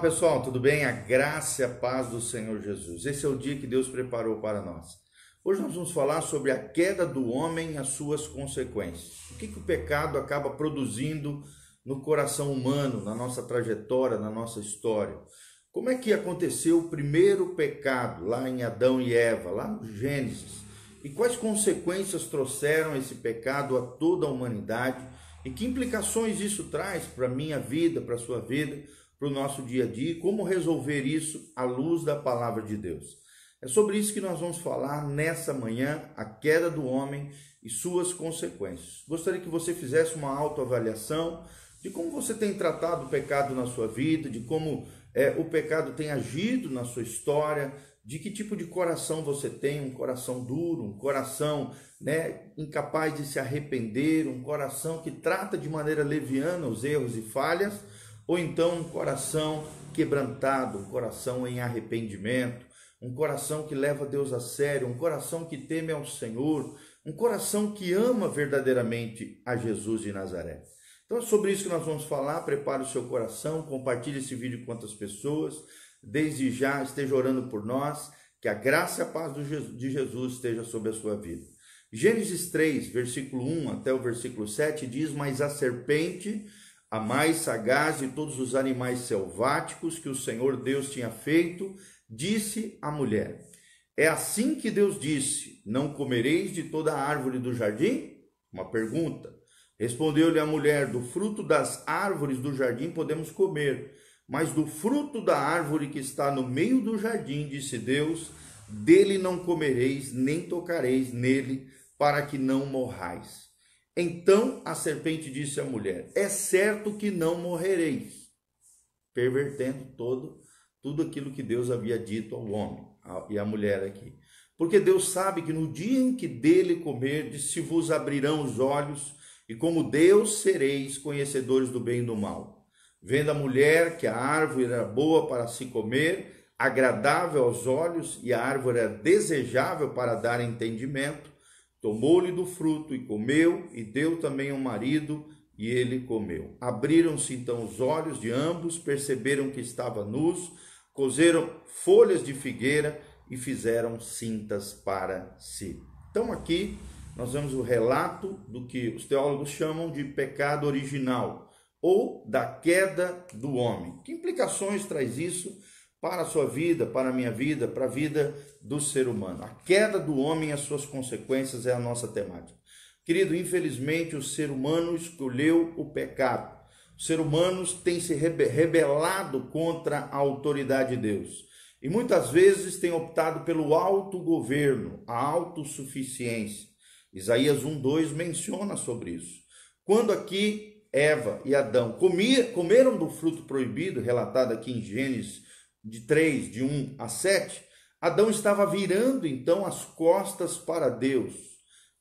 pessoal, tudo bem? A graça e a paz do Senhor Jesus. Esse é o dia que Deus preparou para nós. Hoje nós vamos falar sobre a queda do homem e as suas consequências. O que, que o pecado acaba produzindo no coração humano, na nossa trajetória, na nossa história. Como é que aconteceu o primeiro pecado lá em Adão e Eva, lá no Gênesis? E quais consequências trouxeram esse pecado a toda a humanidade? E que implicações isso traz para a minha vida, para a sua vida? Para o nosso dia a dia e como resolver isso à luz da palavra de Deus. É sobre isso que nós vamos falar nessa manhã, a queda do homem e suas consequências. Gostaria que você fizesse uma autoavaliação de como você tem tratado o pecado na sua vida, de como é, o pecado tem agido na sua história, de que tipo de coração você tem, um coração duro, um coração né, incapaz de se arrepender, um coração que trata de maneira leviana os erros e falhas, ou então um coração quebrantado, um coração em arrependimento, um coração que leva Deus a sério, um coração que teme ao Senhor, um coração que ama verdadeiramente a Jesus de Nazaré. Então é sobre isso que nós vamos falar. Prepare o seu coração, compartilhe esse vídeo com outras pessoas. Desde já esteja orando por nós, que a graça e a paz de Jesus esteja sobre a sua vida. Gênesis 3, versículo 1 até o versículo 7 diz: Mas a serpente a mais sagaz de todos os animais selváticos que o Senhor Deus tinha feito, disse à mulher: É assim que Deus disse: Não comereis de toda árvore do jardim? Uma pergunta. Respondeu-lhe a mulher: Do fruto das árvores do jardim podemos comer, mas do fruto da árvore que está no meio do jardim, disse Deus, dele não comereis, nem tocareis nele, para que não morrais. Então a serpente disse à mulher: É certo que não morrereis, pervertendo todo tudo aquilo que Deus havia dito ao homem e à mulher aqui. Porque Deus sabe que no dia em que dele comerdes, se vos abrirão os olhos, e como Deus sereis conhecedores do bem e do mal. Vendo a mulher que a árvore era boa para se comer, agradável aos olhos, e a árvore era desejável para dar entendimento, Tomou-lhe do fruto e comeu, e deu também ao marido, e ele comeu. Abriram-se então os olhos de ambos, perceberam que estava nus, cozeram folhas de figueira e fizeram cintas para si. Então aqui nós vemos o relato do que os teólogos chamam de pecado original ou da queda do homem. Que implicações traz isso para a sua vida, para a minha vida, para a vida do ser humano. A queda do homem e as suas consequências é a nossa temática. Querido, infelizmente o ser humano escolheu o pecado. O ser humano tem se rebelado contra a autoridade de Deus. E muitas vezes tem optado pelo autogoverno, a autossuficiência. Isaías 1:2 menciona sobre isso. Quando aqui Eva e Adão comeram do fruto proibido, relatado aqui em Gênesis de 3, de 1 a 7, Adão estava virando então as costas para Deus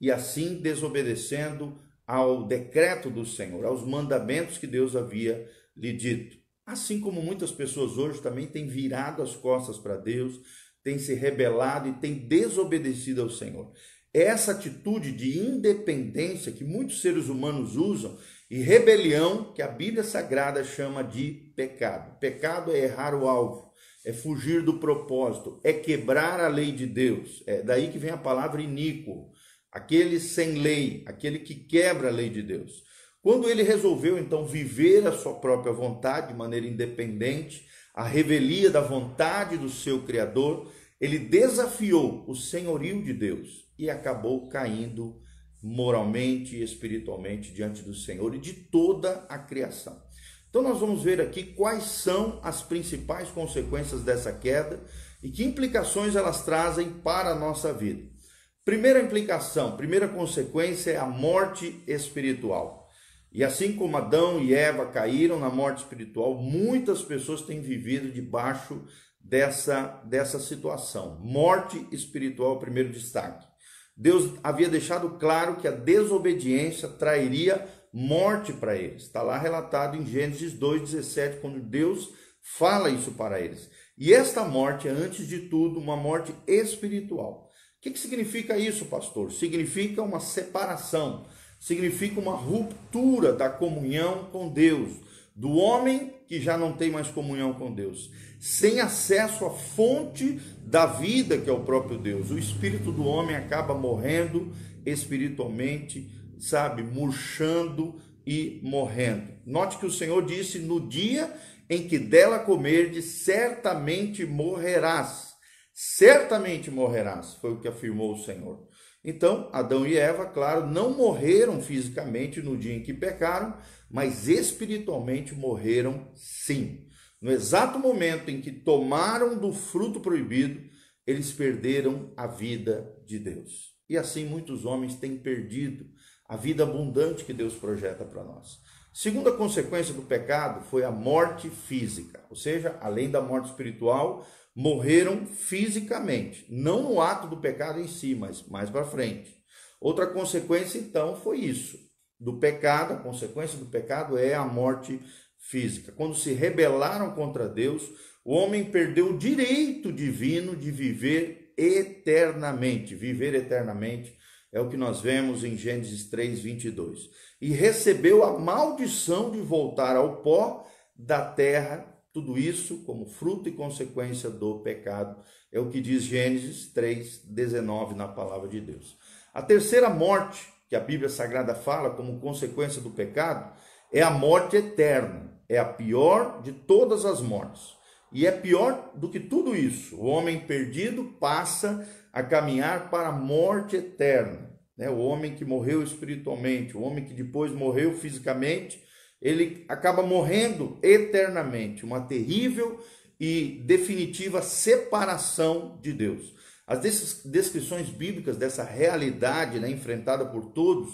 e assim desobedecendo ao decreto do Senhor, aos mandamentos que Deus havia lhe dito. Assim como muitas pessoas hoje também têm virado as costas para Deus, têm se rebelado e têm desobedecido ao Senhor. Essa atitude de independência que muitos seres humanos usam e rebelião que a Bíblia Sagrada chama de pecado. Pecado é errar o alvo é fugir do propósito, é quebrar a lei de Deus. É daí que vem a palavra iníquo, aquele sem lei, aquele que quebra a lei de Deus. Quando ele resolveu então viver a sua própria vontade de maneira independente, a revelia da vontade do seu Criador, ele desafiou o senhorio de Deus e acabou caindo moralmente e espiritualmente diante do Senhor e de toda a criação. Então nós vamos ver aqui quais são as principais consequências dessa queda e que implicações elas trazem para a nossa vida. Primeira implicação, primeira consequência é a morte espiritual. E assim como Adão e Eva caíram na morte espiritual, muitas pessoas têm vivido debaixo dessa, dessa situação. Morte espiritual, primeiro destaque. Deus havia deixado claro que a desobediência trairia morte para eles. Está lá relatado em Gênesis 2,17, quando Deus fala isso para eles. E esta morte é, antes de tudo, uma morte espiritual. O que, que significa isso, pastor? Significa uma separação, significa uma ruptura da comunhão com Deus, do homem que já não tem mais comunhão com Deus, sem acesso à fonte da vida que é o próprio Deus. O espírito do homem acaba morrendo espiritualmente, sabe, murchando e morrendo. Note que o Senhor disse: No dia em que dela comerdes, certamente morrerás. Certamente morrerás, foi o que afirmou o Senhor. Então, Adão e Eva, claro, não morreram fisicamente no dia em que pecaram, mas espiritualmente morreram sim. No exato momento em que tomaram do fruto proibido, eles perderam a vida de Deus. E assim muitos homens têm perdido a vida abundante que Deus projeta para nós. Segunda consequência do pecado foi a morte física, ou seja, além da morte espiritual, morreram fisicamente, não no ato do pecado em si, mas mais para frente. Outra consequência então foi isso, do pecado, a consequência do pecado é a morte física. Quando se rebelaram contra Deus, o homem perdeu o direito divino de viver eternamente, viver eternamente é o que nós vemos em Gênesis 3, 22. E recebeu a maldição de voltar ao pó da terra, tudo isso como fruto e consequência do pecado. É o que diz Gênesis 3, 19 na palavra de Deus. A terceira morte que a Bíblia Sagrada fala como consequência do pecado é a morte eterna. É a pior de todas as mortes. E é pior do que tudo isso. O homem perdido passa a caminhar para a morte eterna. Né? O homem que morreu espiritualmente, o homem que depois morreu fisicamente, ele acaba morrendo eternamente. Uma terrível e definitiva separação de Deus. As descrições bíblicas dessa realidade né, enfrentada por todos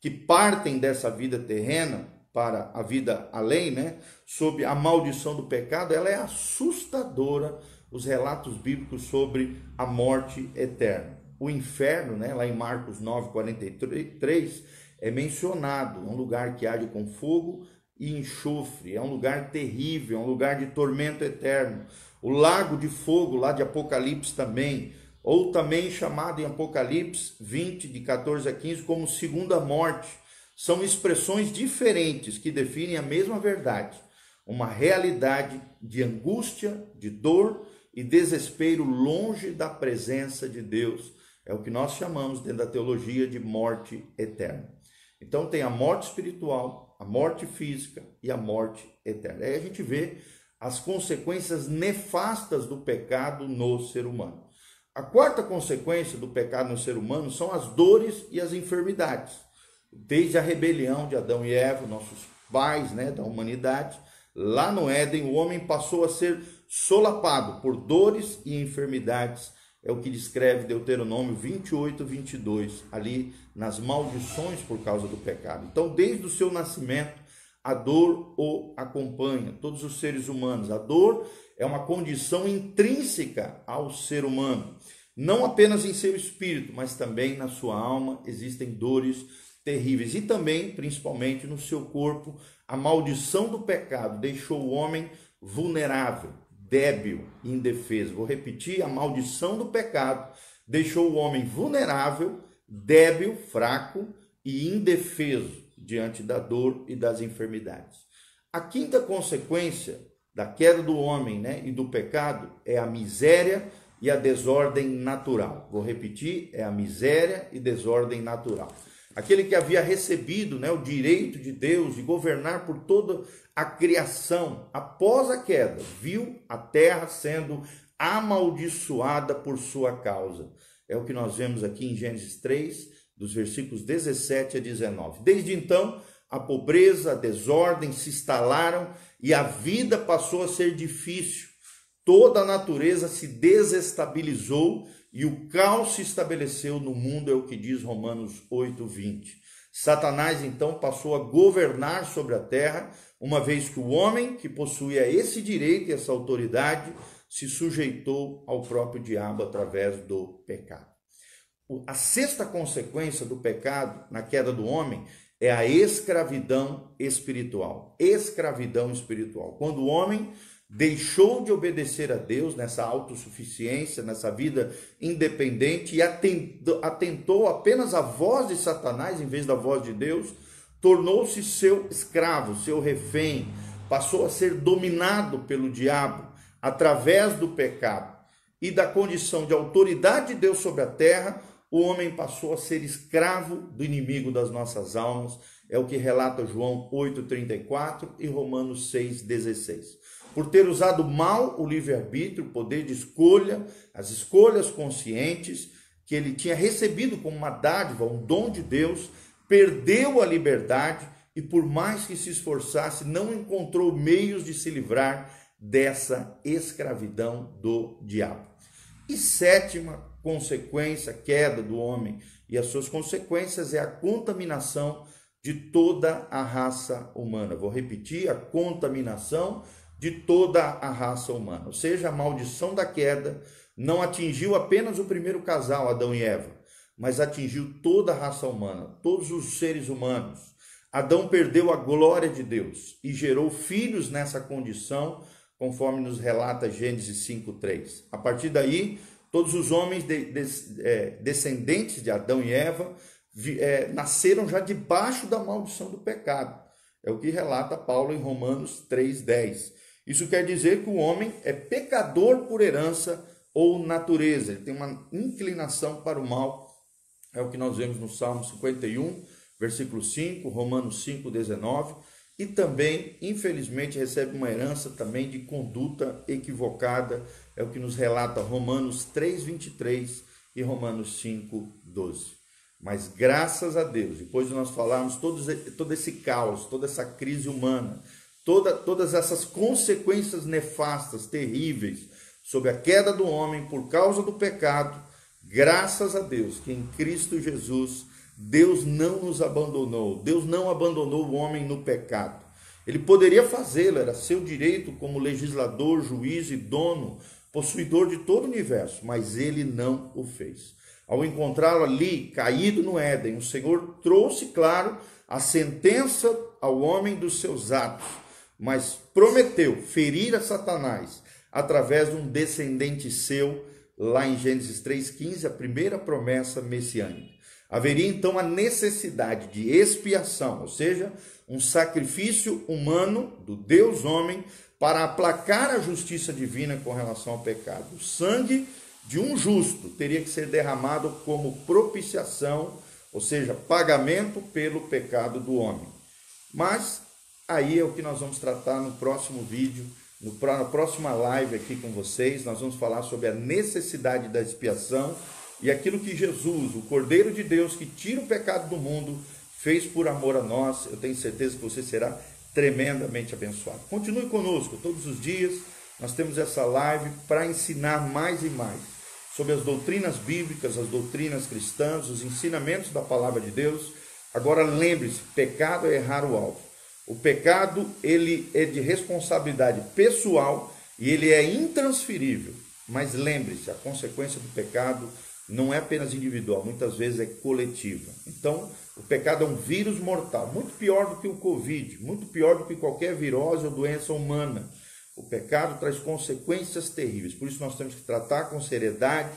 que partem dessa vida terrena para a vida além, né, sob a maldição do pecado, ela é assustadora os relatos bíblicos sobre a morte eterna. O inferno, né, lá em Marcos 9:43, é mencionado, é um lugar que age com fogo e enxofre, é um lugar terrível, é um lugar de tormento eterno. O lago de fogo, lá de Apocalipse também, ou também chamado em Apocalipse 20, de 14 a 15, como segunda morte, são expressões diferentes que definem a mesma verdade, uma realidade de angústia, de dor e desespero longe da presença de Deus. É o que nós chamamos dentro da teologia de morte eterna. Então tem a morte espiritual, a morte física e a morte eterna. Aí a gente vê as consequências nefastas do pecado no ser humano. A quarta consequência do pecado no ser humano são as dores e as enfermidades. Desde a rebelião de Adão e Eva, nossos pais né, da humanidade, lá no Éden, o homem passou a ser solapado por dores e enfermidades. É o que descreve Deuteronômio 28, 22, ali nas maldições por causa do pecado. Então, desde o seu nascimento, a dor o acompanha, todos os seres humanos. A dor é uma condição intrínseca ao ser humano. Não apenas em seu espírito, mas também na sua alma existem dores terríveis. E também, principalmente, no seu corpo, a maldição do pecado deixou o homem vulnerável débil e indefeso. Vou repetir: a maldição do pecado deixou o homem vulnerável, débil, fraco e indefeso diante da dor e das enfermidades. A quinta consequência da queda do homem né, e do pecado é a miséria e a desordem natural. Vou repetir: é a miséria e desordem natural aquele que havia recebido né, o direito de Deus de governar por toda a criação, após a queda, viu a terra sendo amaldiçoada por sua causa. É o que nós vemos aqui em Gênesis 3, dos versículos 17 a 19. Desde então, a pobreza, a desordem se instalaram e a vida passou a ser difícil. Toda a natureza se desestabilizou e o caos se estabeleceu no mundo, é o que diz Romanos 8, 20. Satanás então passou a governar sobre a terra, uma vez que o homem que possuía esse direito e essa autoridade se sujeitou ao próprio diabo através do pecado. A sexta consequência do pecado na queda do homem é a escravidão espiritual. Escravidão espiritual. Quando o homem deixou de obedecer a Deus nessa autossuficiência, nessa vida independente e atentou apenas à voz de Satanás em vez da voz de Deus, tornou-se seu escravo, seu refém, passou a ser dominado pelo diabo através do pecado e da condição de autoridade de Deus sobre a terra, o homem passou a ser escravo do inimigo das nossas almas. É o que relata João 8,34 e Romanos 6,16. Por ter usado mal o livre-arbítrio, o poder de escolha, as escolhas conscientes que ele tinha recebido como uma dádiva, um dom de Deus, perdeu a liberdade e, por mais que se esforçasse, não encontrou meios de se livrar dessa escravidão do diabo. E sétima consequência, queda do homem e as suas consequências é a contaminação de toda a raça humana. Vou repetir: a contaminação de toda a raça humana. Ou seja, a maldição da queda não atingiu apenas o primeiro casal, Adão e Eva, mas atingiu toda a raça humana, todos os seres humanos. Adão perdeu a glória de Deus e gerou filhos nessa condição, conforme nos relata Gênesis 5:3. A partir daí, Todos os homens de, de, é, descendentes de Adão e Eva vi, é, nasceram já debaixo da maldição do pecado. É o que relata Paulo em Romanos 3,10. Isso quer dizer que o homem é pecador por herança ou natureza, ele tem uma inclinação para o mal. É o que nós vemos no Salmo 51, versículo 5, Romanos 5, 19 e também, infelizmente, recebe uma herança também de conduta equivocada, é o que nos relata Romanos 3:23 e Romanos 5:12. Mas graças a Deus, depois de nós falarmos todos, todo esse caos, toda essa crise humana, toda, todas essas consequências nefastas, terríveis, sobre a queda do homem por causa do pecado, graças a Deus que em Cristo Jesus Deus não nos abandonou, Deus não abandonou o homem no pecado. Ele poderia fazê-lo, era seu direito como legislador, juiz e dono, possuidor de todo o universo, mas ele não o fez. Ao encontrá-lo ali, caído no Éden, o Senhor trouxe, claro, a sentença ao homem dos seus atos, mas prometeu ferir a Satanás através de um descendente seu, lá em Gênesis 3,15, a primeira promessa messiânica. Haveria então a necessidade de expiação, ou seja, um sacrifício humano do Deus homem para aplacar a justiça divina com relação ao pecado. O sangue de um justo teria que ser derramado como propiciação, ou seja, pagamento pelo pecado do homem. Mas aí é o que nós vamos tratar no próximo vídeo, no, na próxima live aqui com vocês. Nós vamos falar sobre a necessidade da expiação e aquilo que Jesus, o Cordeiro de Deus que tira o pecado do mundo, fez por amor a nós, eu tenho certeza que você será tremendamente abençoado. Continue conosco todos os dias. Nós temos essa live para ensinar mais e mais sobre as doutrinas bíblicas, as doutrinas cristãs, os ensinamentos da palavra de Deus. Agora lembre-se, pecado é errar o alvo. O pecado ele é de responsabilidade pessoal e ele é intransferível. Mas lembre-se, a consequência do pecado não é apenas individual, muitas vezes é coletiva. Então, o pecado é um vírus mortal, muito pior do que o Covid, muito pior do que qualquer virose ou doença humana. O pecado traz consequências terríveis, por isso nós temos que tratar com seriedade,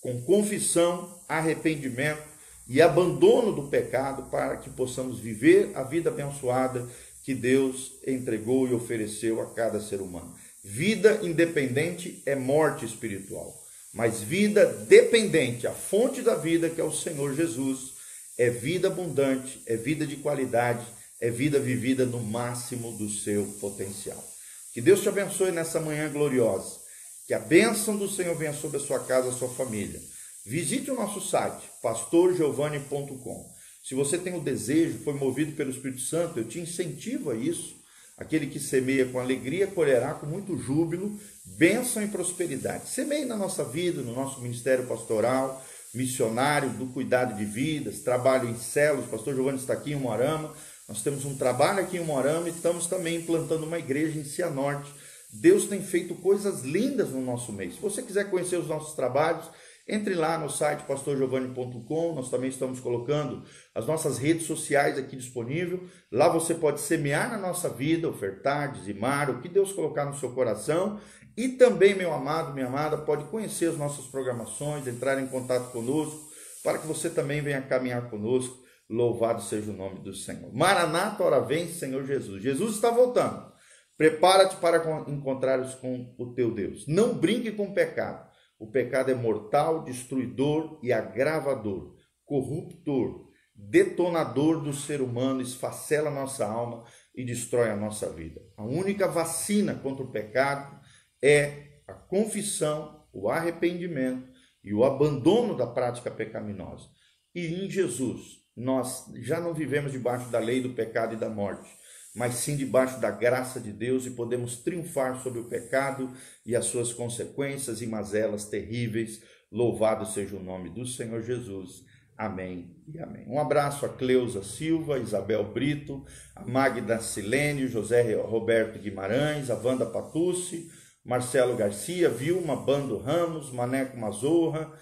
com confissão, arrependimento e abandono do pecado para que possamos viver a vida abençoada que Deus entregou e ofereceu a cada ser humano. Vida independente é morte espiritual. Mas vida dependente, a fonte da vida, que é o Senhor Jesus, é vida abundante, é vida de qualidade, é vida vivida no máximo do seu potencial. Que Deus te abençoe nessa manhã gloriosa. Que a bênção do Senhor venha sobre a sua casa, a sua família. Visite o nosso site, pastorgiovanni.com. Se você tem o desejo, foi movido pelo Espírito Santo, eu te incentivo a isso. Aquele que semeia com alegria colherá com muito júbilo, bênção e prosperidade. Semeie na nossa vida, no nosso ministério pastoral, missionário do cuidado de vidas, trabalho em células. O pastor Giovanni está aqui em Moarama. Nós temos um trabalho aqui em Moarama e estamos também implantando uma igreja em Cianorte. Deus tem feito coisas lindas no nosso meio. Se você quiser conhecer os nossos trabalhos, entre lá no site pastorgiovanni.com, nós também estamos colocando as nossas redes sociais aqui disponível. Lá você pode semear na nossa vida, ofertar, dizimar, o que Deus colocar no seu coração. E também, meu amado, minha amada, pode conhecer as nossas programações, entrar em contato conosco, para que você também venha caminhar conosco. Louvado seja o nome do Senhor. Maranata, ora vem, Senhor Jesus. Jesus está voltando. Prepara-te para encontrares com o teu Deus. Não brinque com o pecado. O pecado é mortal, destruidor e agravador, corruptor, detonador do ser humano, esfacela a nossa alma e destrói a nossa vida. A única vacina contra o pecado é a confissão, o arrependimento e o abandono da prática pecaminosa. E em Jesus, nós já não vivemos debaixo da lei do pecado e da morte, mas sim debaixo da graça de Deus e podemos triunfar sobre o pecado e as suas consequências e mazelas terríveis. Louvado seja o nome do Senhor Jesus. Amém e amém. Um abraço a Cleusa Silva, Isabel Brito, a Magda Silênio, José Roberto Guimarães, a Wanda Patucci, Marcelo Garcia, Vilma Bando Ramos, Maneco Mazorra,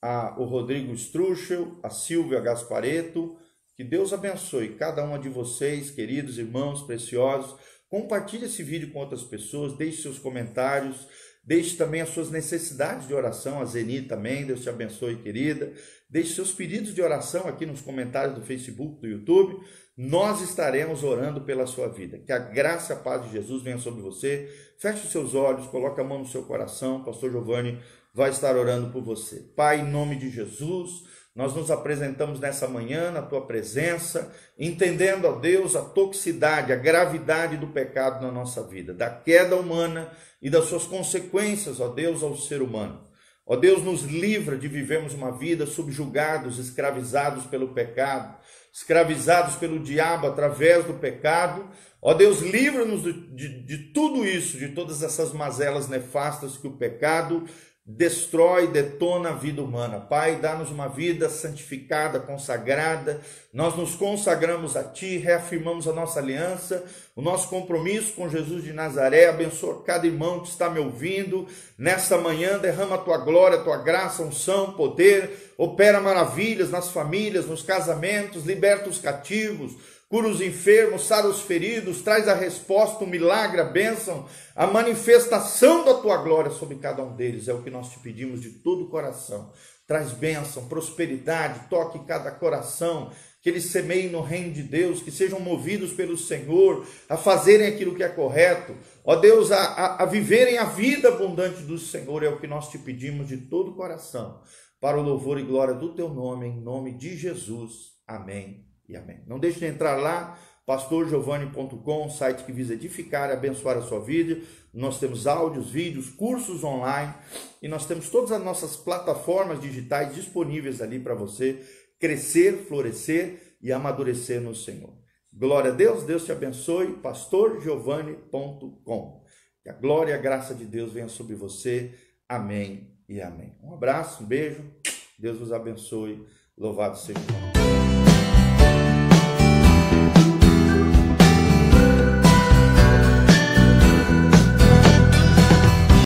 a, o Rodrigo Struchel, a Silvia Gaspareto. Que Deus abençoe cada uma de vocês, queridos irmãos preciosos. Compartilhe esse vídeo com outras pessoas, deixe seus comentários, deixe também as suas necessidades de oração, a Zeni também, Deus te abençoe, querida. Deixe seus pedidos de oração aqui nos comentários do Facebook, do YouTube. Nós estaremos orando pela sua vida. Que a graça e a paz de Jesus venha sobre você. Feche os seus olhos, coloque a mão no seu coração. Pastor Giovanni vai estar orando por você. Pai, em nome de Jesus, nós nos apresentamos nessa manhã na tua presença, entendendo, ó Deus, a toxicidade, a gravidade do pecado na nossa vida, da queda humana e das suas consequências, ó Deus, ao ser humano. Ó Deus, nos livra de vivermos uma vida subjugados, escravizados pelo pecado, escravizados pelo diabo através do pecado. Ó Deus, livra-nos de, de, de, tudo isso, de todas essas mazelas nefastas que o pecado destrói, detona a vida humana. Pai, dá-nos uma vida santificada, consagrada. Nós nos consagramos a Ti, reafirmamos a nossa aliança, o nosso compromisso com Jesus de Nazaré. Abençoa cada irmão que está me ouvindo. Nesta manhã, derrama a Tua glória, a Tua graça, unção, poder. Opera maravilhas nas famílias, nos casamentos, liberta os cativos cura os enfermos, sara os feridos, traz a resposta, o milagre, a bênção, a manifestação da tua glória sobre cada um deles. É o que nós te pedimos de todo o coração. Traz bênção, prosperidade, toque cada coração, que eles semeiem no reino de Deus, que sejam movidos pelo Senhor a fazerem aquilo que é correto. Ó Deus, a, a, a viverem a vida abundante do Senhor, é o que nós te pedimos de todo o coração, para o louvor e glória do teu nome, em nome de Jesus. Amém e amém. Não deixe de entrar lá, pastorgiovanni.com, site que visa edificar e abençoar a sua vida. Nós temos áudios, vídeos, cursos online e nós temos todas as nossas plataformas digitais disponíveis ali para você crescer, florescer e amadurecer no Senhor. Glória a Deus, Deus te abençoe, pastorgiovanni.com. Que a glória e a graça de Deus venha sobre você. Amém e amém. Um abraço, um beijo. Deus vos abençoe. Louvado seja o nome.